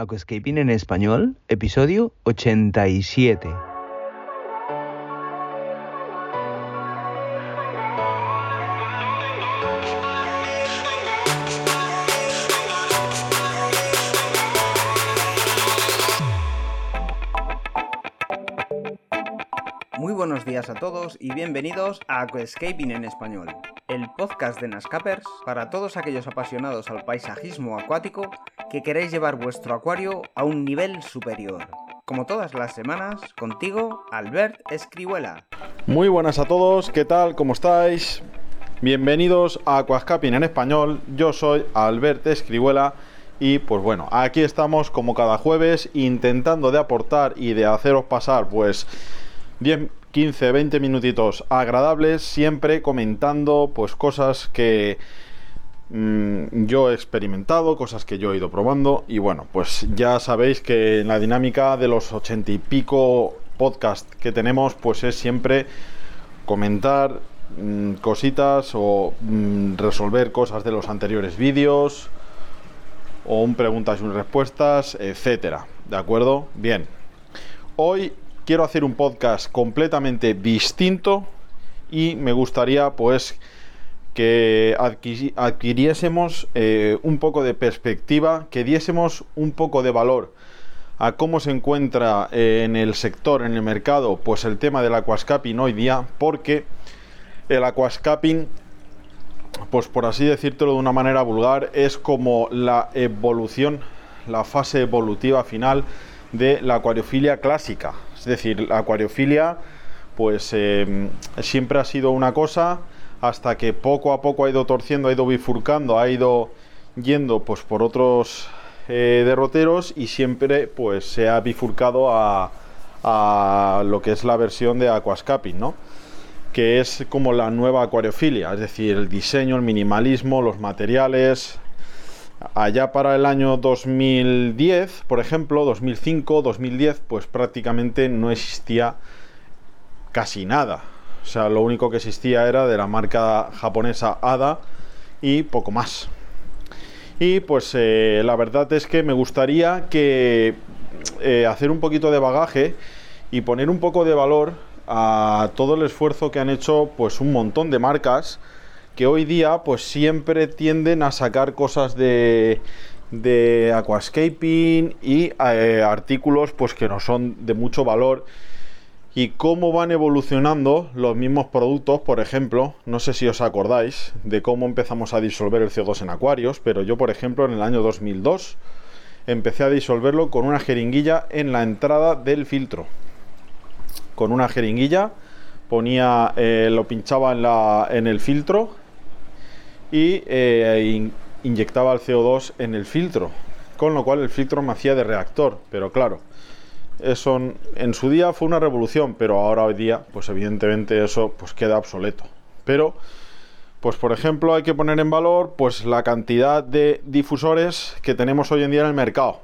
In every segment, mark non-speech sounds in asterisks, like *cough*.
Aquascaping en español, episodio 87. Muy buenos días a todos y bienvenidos a Aquascaping en español, el podcast de Nascapers para todos aquellos apasionados al paisajismo acuático que queréis llevar vuestro acuario a un nivel superior. Como todas las semanas, contigo, Albert Escribuela. Muy buenas a todos, ¿qué tal? ¿Cómo estáis? Bienvenidos a Aquascaping en español, yo soy Albert Escribuela y pues bueno, aquí estamos como cada jueves intentando de aportar y de haceros pasar pues 10, 15, 20 minutitos agradables, siempre comentando pues cosas que mm, yo he experimentado, cosas que yo he ido probando y bueno, pues ya sabéis que en la dinámica de los 80 y pico podcast que tenemos pues es siempre comentar mm, cositas o mm, resolver cosas de los anteriores vídeos o un preguntas y un respuestas, etcétera. ¿De acuerdo? Bien. Hoy quiero hacer un podcast completamente distinto y me gustaría pues que adquiriésemos eh, un poco de perspectiva, que diésemos un poco de valor a cómo se encuentra eh, en el sector, en el mercado, pues el tema del aquascaping hoy día, porque el aquascaping, pues por así decírtelo de una manera vulgar, es como la evolución, la fase evolutiva final de la acuariofilia clásica. Es decir, la acuariofilia pues em, siempre ha sido una cosa hasta que poco a poco ha ido torciendo, ha ido bifurcando, ha ido yendo pues por otros eh, derroteros y siempre pues se ha bifurcado a, a, lo que es la versión de aquascaping, ¿no? que es como la nueva acuariofilia, es decir, el diseño, el minimalismo, los materiales, Allá para el año 2010, por ejemplo, 2005, 2010, pues prácticamente no existía casi nada. O sea, lo único que existía era de la marca japonesa ADA y poco más. Y pues eh, la verdad es que me gustaría que eh, hacer un poquito de bagaje y poner un poco de valor a todo el esfuerzo que han hecho pues un montón de marcas que hoy día pues siempre tienden a sacar cosas de, de aquascaping y eh, artículos pues que no son de mucho valor y cómo van evolucionando los mismos productos, por ejemplo, no sé si os acordáis de cómo empezamos a disolver el CO2 en acuarios, pero yo, por ejemplo, en el año 2002 empecé a disolverlo con una jeringuilla en la entrada del filtro. Con una jeringuilla ponía, eh, lo pinchaba en, la, en el filtro y eh, inyectaba el CO2 en el filtro, con lo cual el filtro me hacía de reactor, pero claro, eso en su día fue una revolución, pero ahora hoy día, pues evidentemente eso pues queda obsoleto. Pero, pues por ejemplo, hay que poner en valor pues la cantidad de difusores que tenemos hoy en día en el mercado.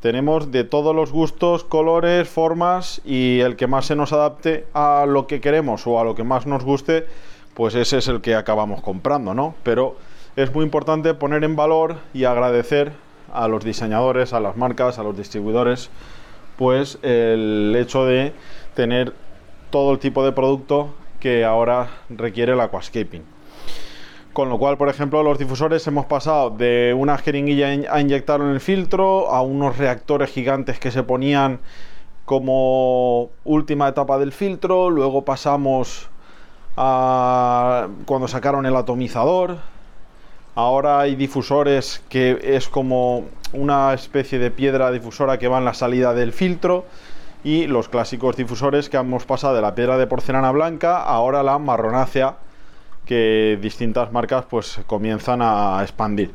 Tenemos de todos los gustos, colores, formas y el que más se nos adapte a lo que queremos o a lo que más nos guste, pues ese es el que acabamos comprando, ¿no? Pero es muy importante poner en valor y agradecer a los diseñadores, a las marcas, a los distribuidores, pues el hecho de tener todo el tipo de producto que ahora requiere el aquascaping. Con lo cual, por ejemplo, los difusores hemos pasado de una jeringuilla a inyectar en el filtro a unos reactores gigantes que se ponían como última etapa del filtro, luego pasamos cuando sacaron el atomizador. Ahora hay difusores que es como una especie de piedra difusora que va en la salida del filtro. Y los clásicos difusores que hemos pasado de la piedra de porcelana blanca ahora la marronácea que distintas marcas pues comienzan a expandir.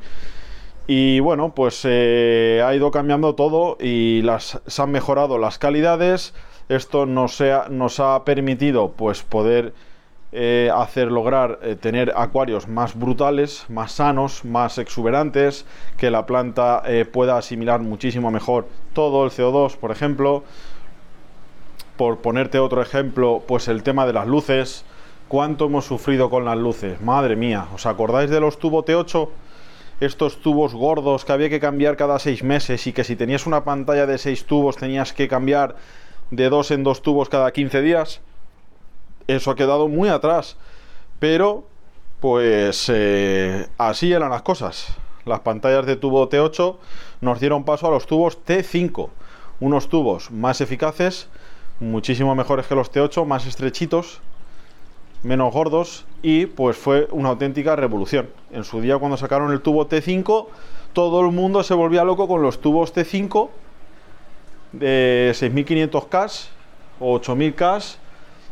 Y bueno, pues eh, ha ido cambiando todo y las, se han mejorado las calidades. Esto nos, nos ha permitido pues poder eh, hacer lograr eh, tener acuarios más brutales, más sanos, más exuberantes, que la planta eh, pueda asimilar muchísimo mejor todo el CO2, por ejemplo. Por ponerte otro ejemplo, pues el tema de las luces. ¿Cuánto hemos sufrido con las luces? Madre mía, ¿os acordáis de los tubos T8? estos tubos gordos que había que cambiar cada seis meses y que si tenías una pantalla de seis tubos tenías que cambiar de dos en dos tubos cada 15 días. Eso ha quedado muy atrás. Pero, pues eh, así eran las cosas. Las pantallas de tubo T8 nos dieron paso a los tubos T5. Unos tubos más eficaces, muchísimo mejores que los T8, más estrechitos, menos gordos y pues fue una auténtica revolución. En su día cuando sacaron el tubo T5, todo el mundo se volvía loco con los tubos T5 de 6500K o 8000K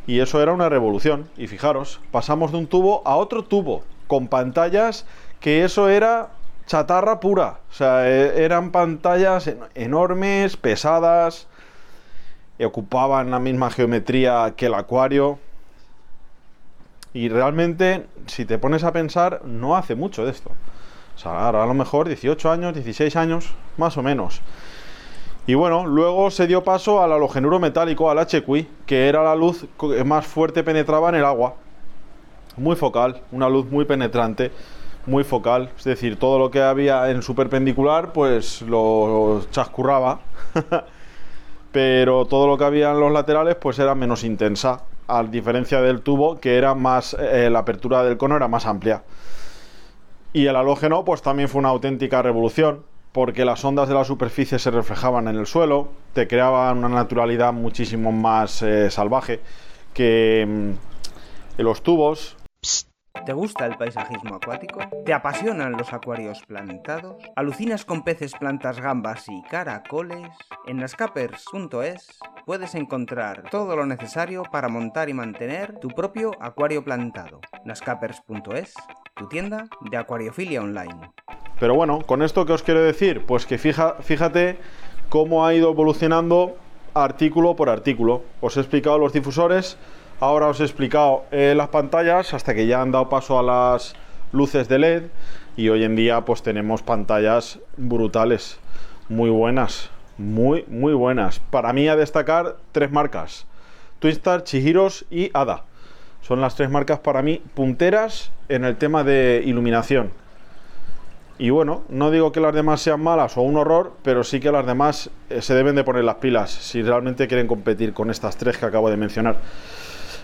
y eso era una revolución. Y fijaros, pasamos de un tubo a otro tubo con pantallas que eso era chatarra pura. O sea, e, eran pantallas enormes, pesadas, y ocupaban la misma geometría que el acuario. Y realmente, si te pones a pensar, no hace mucho de esto. O sea, ahora a lo mejor 18 años, 16 años, más o menos. Y bueno, luego se dio paso al halogenuro metálico, al HQI, que era la luz que más fuerte penetraba en el agua. Muy focal, una luz muy penetrante, muy focal. Es decir, todo lo que había en su perpendicular, pues lo chascurraba. *laughs* Pero todo lo que había en los laterales, pues era menos intensa a diferencia del tubo que era más eh, la apertura del cono era más amplia. Y el halógeno pues también fue una auténtica revolución porque las ondas de la superficie se reflejaban en el suelo, te creaban una naturalidad muchísimo más eh, salvaje que mm, los tubos ¿Te gusta el paisajismo acuático? ¿Te apasionan los acuarios plantados? ¿Alucinas con peces, plantas, gambas y caracoles? En nascapers.es puedes encontrar todo lo necesario para montar y mantener tu propio acuario plantado. nascapers.es, tu tienda de acuariofilia online. Pero bueno, con esto que os quiero decir, pues que fija, fíjate cómo ha ido evolucionando artículo por artículo. Os he explicado los difusores, Ahora os he explicado eh, las pantallas hasta que ya han dado paso a las luces de LED y hoy en día pues tenemos pantallas brutales, muy buenas, muy muy buenas. Para mí a destacar tres marcas, Twinstar, Chihiros y Ada. Son las tres marcas para mí punteras en el tema de iluminación. Y bueno, no digo que las demás sean malas o un horror, pero sí que las demás eh, se deben de poner las pilas si realmente quieren competir con estas tres que acabo de mencionar.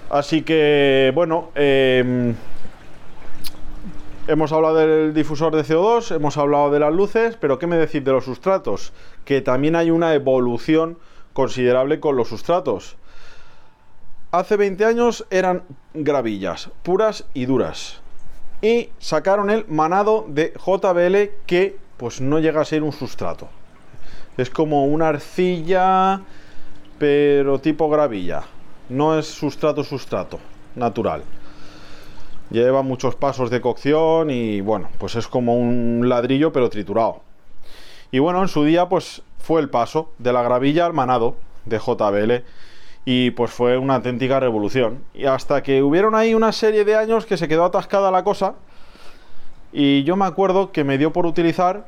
Así que, bueno, em, hemos hablado del difusor de CO2, hemos hablado de las luces, pero ¿qué me decís de los sustratos? Que también hay una evolución considerable con los sustratos. Hace 20 años eran gravillas, puras y duras. Y sacaron el manado de JBL que pues no llega a ser un sustrato. Es como una arcilla, pero tipo gravilla no es sustrato sustrato natural. Lleva muchos pasos de cocción y bueno, pues es como un ladrillo pero triturado. Y bueno, en su día pues fue el paso de la gravilla al manado de JBL y pues fue una auténtica revolución. Y hasta que hubieron ahí una serie de años que se quedó atascada la cosa y yo me acuerdo que me dio por utilizar,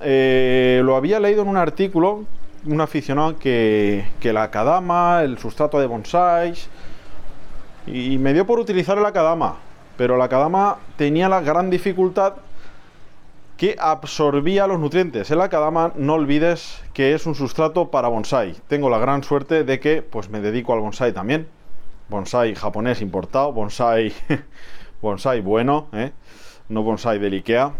eh, lo había leído en un artículo un aficionado que, que la Kadama, el sustrato de bonsais, y me dio por utilizar la Kadama, pero la Kadama tenía la gran dificultad que absorbía los nutrientes. En la Kadama no olvides que es un sustrato para bonsai. Tengo la gran suerte de que pues me dedico al bonsai también. Bonsai japonés importado, bonsai *laughs* bonsai bueno, ¿eh? no bonsai del Ikea.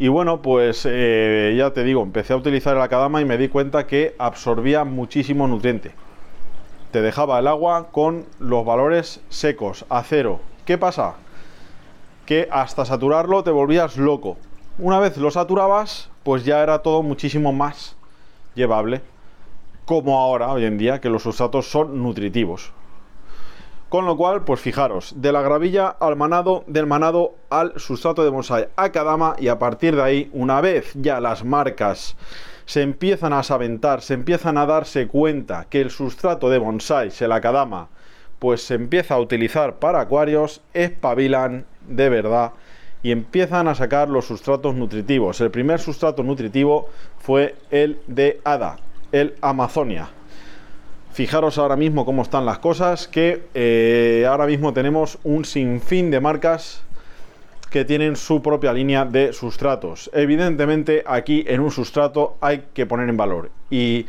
Y bueno, pues eh, ya te digo, empecé a utilizar el Akadama y me di cuenta que absorbía muchísimo nutriente. Te dejaba el agua con los valores secos, a cero. ¿Qué pasa? Que hasta saturarlo te volvías loco. Una vez lo saturabas, pues ya era todo muchísimo más llevable. Como ahora, hoy en día, que los sustratos son nutritivos. Con lo cual, pues fijaros, de la gravilla al manado, del manado al sustrato de bonsai a Kadama y a partir de ahí, una vez ya las marcas se empiezan a sabentar, se empiezan a darse cuenta que el sustrato de bonsai, se la Kadama, pues se empieza a utilizar para acuarios, espabilan de verdad y empiezan a sacar los sustratos nutritivos. El primer sustrato nutritivo fue el de ADA, el Amazonia Fijaros ahora mismo cómo están las cosas, que eh, ahora mismo tenemos un sinfín de marcas que tienen su propia línea de sustratos. Evidentemente aquí en un sustrato hay que poner en valor y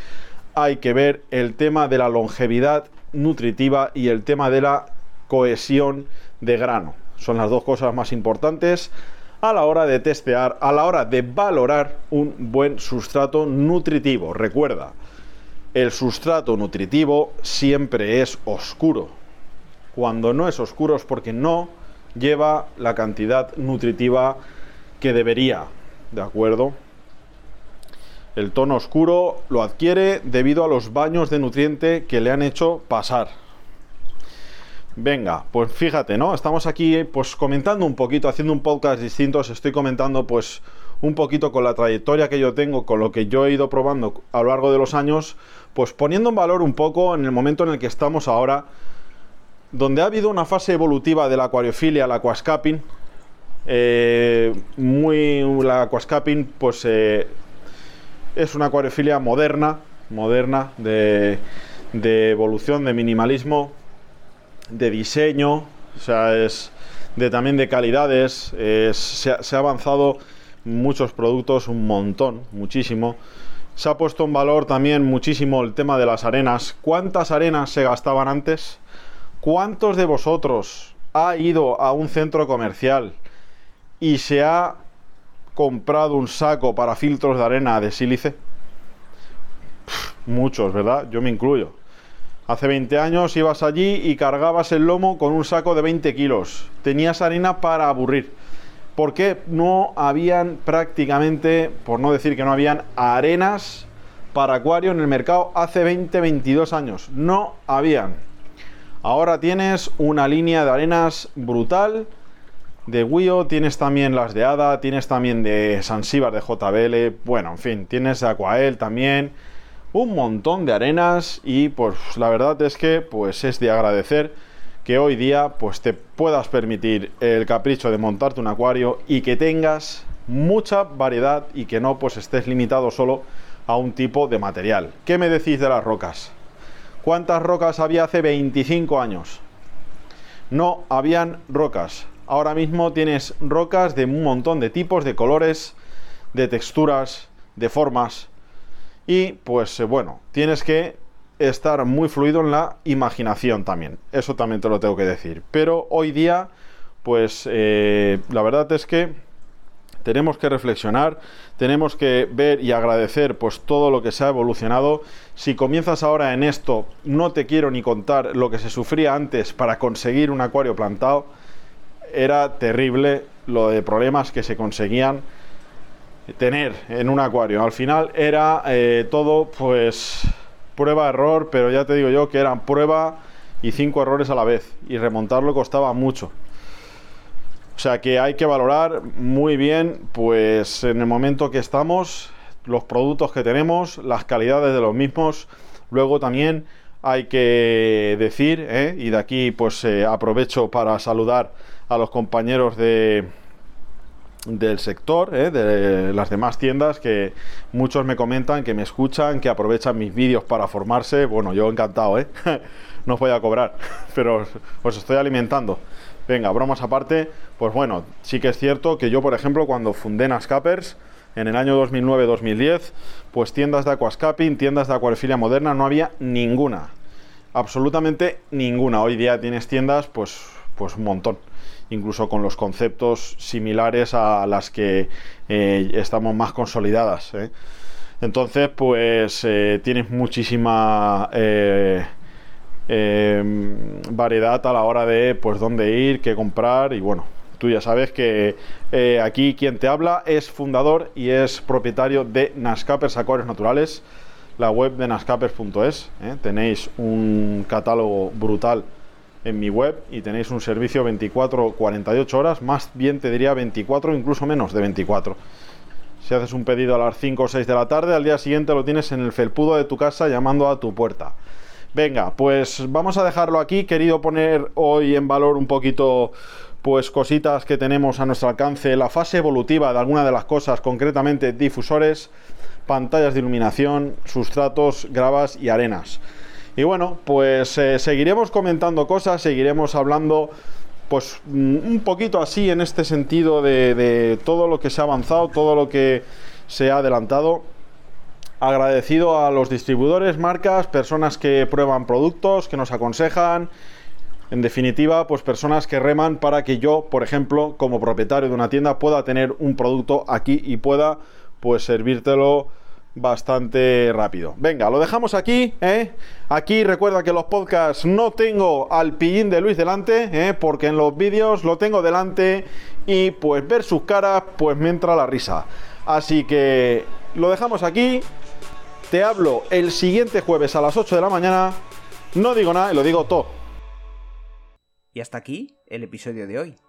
hay que ver el tema de la longevidad nutritiva y el tema de la cohesión de grano. Son las dos cosas más importantes a la hora de testear, a la hora de valorar un buen sustrato nutritivo. Recuerda, el sustrato nutritivo siempre es oscuro. Cuando no es oscuro es porque no lleva la cantidad nutritiva que debería. ¿De acuerdo? El tono oscuro lo adquiere debido a los baños de nutriente que le han hecho pasar. Venga, pues fíjate, ¿no? Estamos aquí pues comentando un poquito, haciendo un podcast distinto, os estoy comentando pues un poquito con la trayectoria que yo tengo, con lo que yo he ido probando a lo largo de los años, pues poniendo en valor un poco en el momento en el que estamos ahora, donde ha habido una fase evolutiva de la acuariofilia, la aquascaping, eh, muy la aquascaping pues eh, es una acuariofilia moderna, moderna de, de evolución, de minimalismo, de diseño, o sea, es de también de calidades, se, ha, avanzado muchos productos, un montón, muchísimo. Se ha puesto en valor también muchísimo el tema de las arenas. ¿Cuántas arenas se gastaban antes? ¿Cuántos de vosotros ha ido a un centro comercial y se ha comprado un saco para filtros de arena de sílice? Muchos, ¿verdad? Yo me incluyo. Hace 20 años ibas allí y cargabas el lomo con un saco de 20 kilos. Tenías harina para aburrir. Porque no habían prácticamente, por no decir que no habían arenas para acuario en el mercado hace 20, 22 años. No habían. Ahora tienes una línea de arenas brutal. De Wio, tienes también las de Ada, tienes también de Sansíbar de JBL, bueno, en fin, tienes de Aquael también un montón de arenas y pues la verdad es que pues es de agradecer que hoy día pues te puedas permitir el capricho de montarte un acuario y que tengas mucha variedad y que no pues estés limitado solo a un tipo de material. ¿Qué me decís de las rocas? ¿Cuántas rocas había hace 25 años? No habían rocas. Ahora mismo tienes rocas de un montón de tipos, de colores, de texturas, de formas y pues eh, bueno, tienes que estar muy fluido en la imaginación también. Eso también te lo tengo que decir. Pero hoy día, pues eh, la verdad es que tenemos que reflexionar, tenemos que ver y agradecer pues todo lo que se ha evolucionado. Si comienzas ahora en esto, no te quiero ni contar lo que se sufría antes para conseguir un acuario plantado. Era terrible lo de problemas que se conseguían tener en un acuario. Al final era eh, todo pues prueba-error, pero ya te digo yo que eran prueba y cinco errores a la vez y remontarlo costaba mucho. O sea que hay que valorar muy bien pues en el momento que estamos los productos que tenemos, las calidades de los mismos. Luego también hay que decir, ¿eh? y de aquí pues eh, aprovecho para saludar a los compañeros de, del sector, ¿eh? de las demás tiendas, que muchos me comentan, que me escuchan, que aprovechan mis vídeos para formarse. Bueno, yo encantado, ¿eh? *laughs* no os voy a cobrar, *laughs* pero os estoy alimentando. Venga, bromas aparte, pues bueno, sí que es cierto que yo, por ejemplo, cuando fundé Nascapers, en el año 2009-2010, pues tiendas de aquascaping, tiendas de acuariofilia moderna, no había ninguna. Absolutamente ninguna. Hoy día tienes tiendas, pues, pues un montón incluso con los conceptos similares a las que eh, estamos más consolidadas. ¿eh? Entonces, pues eh, tienes muchísima variedad a la hora de pues dónde ir, qué comprar y bueno, tú ya sabes que aquí quien te habla es fundador y es propietario de Nascapers Acuarios Naturales, la web de nascapers.es. Tenéis un catálogo brutal en mi web y tenéis un servicio 24-48 horas, más bien te diría 24, incluso menos de 24. Si haces un pedido a las 5 o 6 de la tarde, al día siguiente lo tienes en el felpudo de tu casa llamando a tu puerta. Venga, pues vamos a dejarlo aquí. Querido poner hoy en valor un poquito pues cositas que tenemos a nuestro alcance, la fase evolutiva de alguna de las cosas, concretamente difusores, pantallas de iluminación, sustratos, gravas y arenas. Y bueno, pues eh, seguiremos comentando cosas, seguiremos hablando pues mm, un poquito así en este sentido de, de todo lo que se ha avanzado, todo lo que se ha adelantado. Agradecido a los distribuidores, marcas, personas que prueban productos, que nos aconsejan. En definitiva, pues personas que reman para que yo, por ejemplo, como propietario de una tienda, pueda tener un producto aquí y pueda pues servírtelo bastante rápido. Venga, lo dejamos aquí. ¿eh? Aquí recuerda que los podcasts no tengo al pillín de Luis delante, ¿eh? porque en los vídeos lo tengo delante y pues ver sus caras pues me entra la risa. Así que lo dejamos aquí. Te hablo el siguiente jueves a las 8 de la mañana. No digo nada lo digo todo. Y hasta aquí el episodio de hoy.